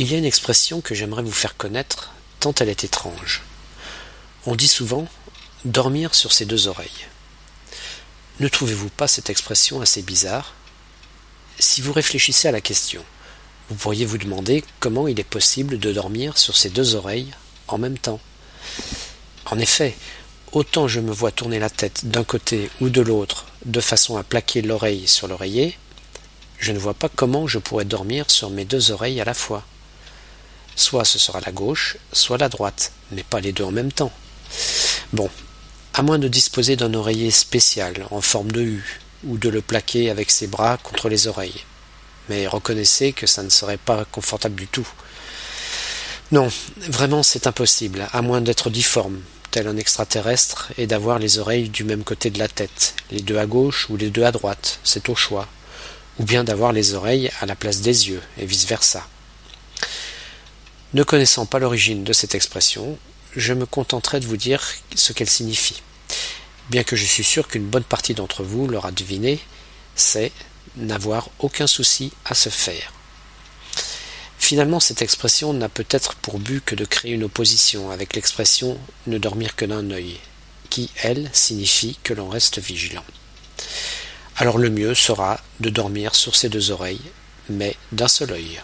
Il y a une expression que j'aimerais vous faire connaître, tant elle est étrange. On dit souvent dormir sur ses deux oreilles. Ne trouvez-vous pas cette expression assez bizarre? Si vous réfléchissez à la question, vous pourriez vous demander comment il est possible de dormir sur ses deux oreilles en même temps. En effet, autant je me vois tourner la tête d'un côté ou de l'autre de façon à plaquer l'oreille sur l'oreiller, je ne vois pas comment je pourrais dormir sur mes deux oreilles à la fois. Soit ce sera la gauche, soit la droite, mais pas les deux en même temps. Bon, à moins de disposer d'un oreiller spécial en forme de U, ou de le plaquer avec ses bras contre les oreilles. Mais reconnaissez que ça ne serait pas confortable du tout. Non, vraiment c'est impossible, à moins d'être difforme, tel un extraterrestre, et d'avoir les oreilles du même côté de la tête, les deux à gauche ou les deux à droite, c'est au choix, ou bien d'avoir les oreilles à la place des yeux, et vice-versa. Ne connaissant pas l'origine de cette expression, je me contenterai de vous dire ce qu'elle signifie. Bien que je suis sûr qu'une bonne partie d'entre vous l'aura deviné, c'est n'avoir aucun souci à se faire. Finalement, cette expression n'a peut-être pour but que de créer une opposition avec l'expression ne dormir que d'un œil, qui, elle, signifie que l'on reste vigilant. Alors le mieux sera de dormir sur ses deux oreilles, mais d'un seul œil.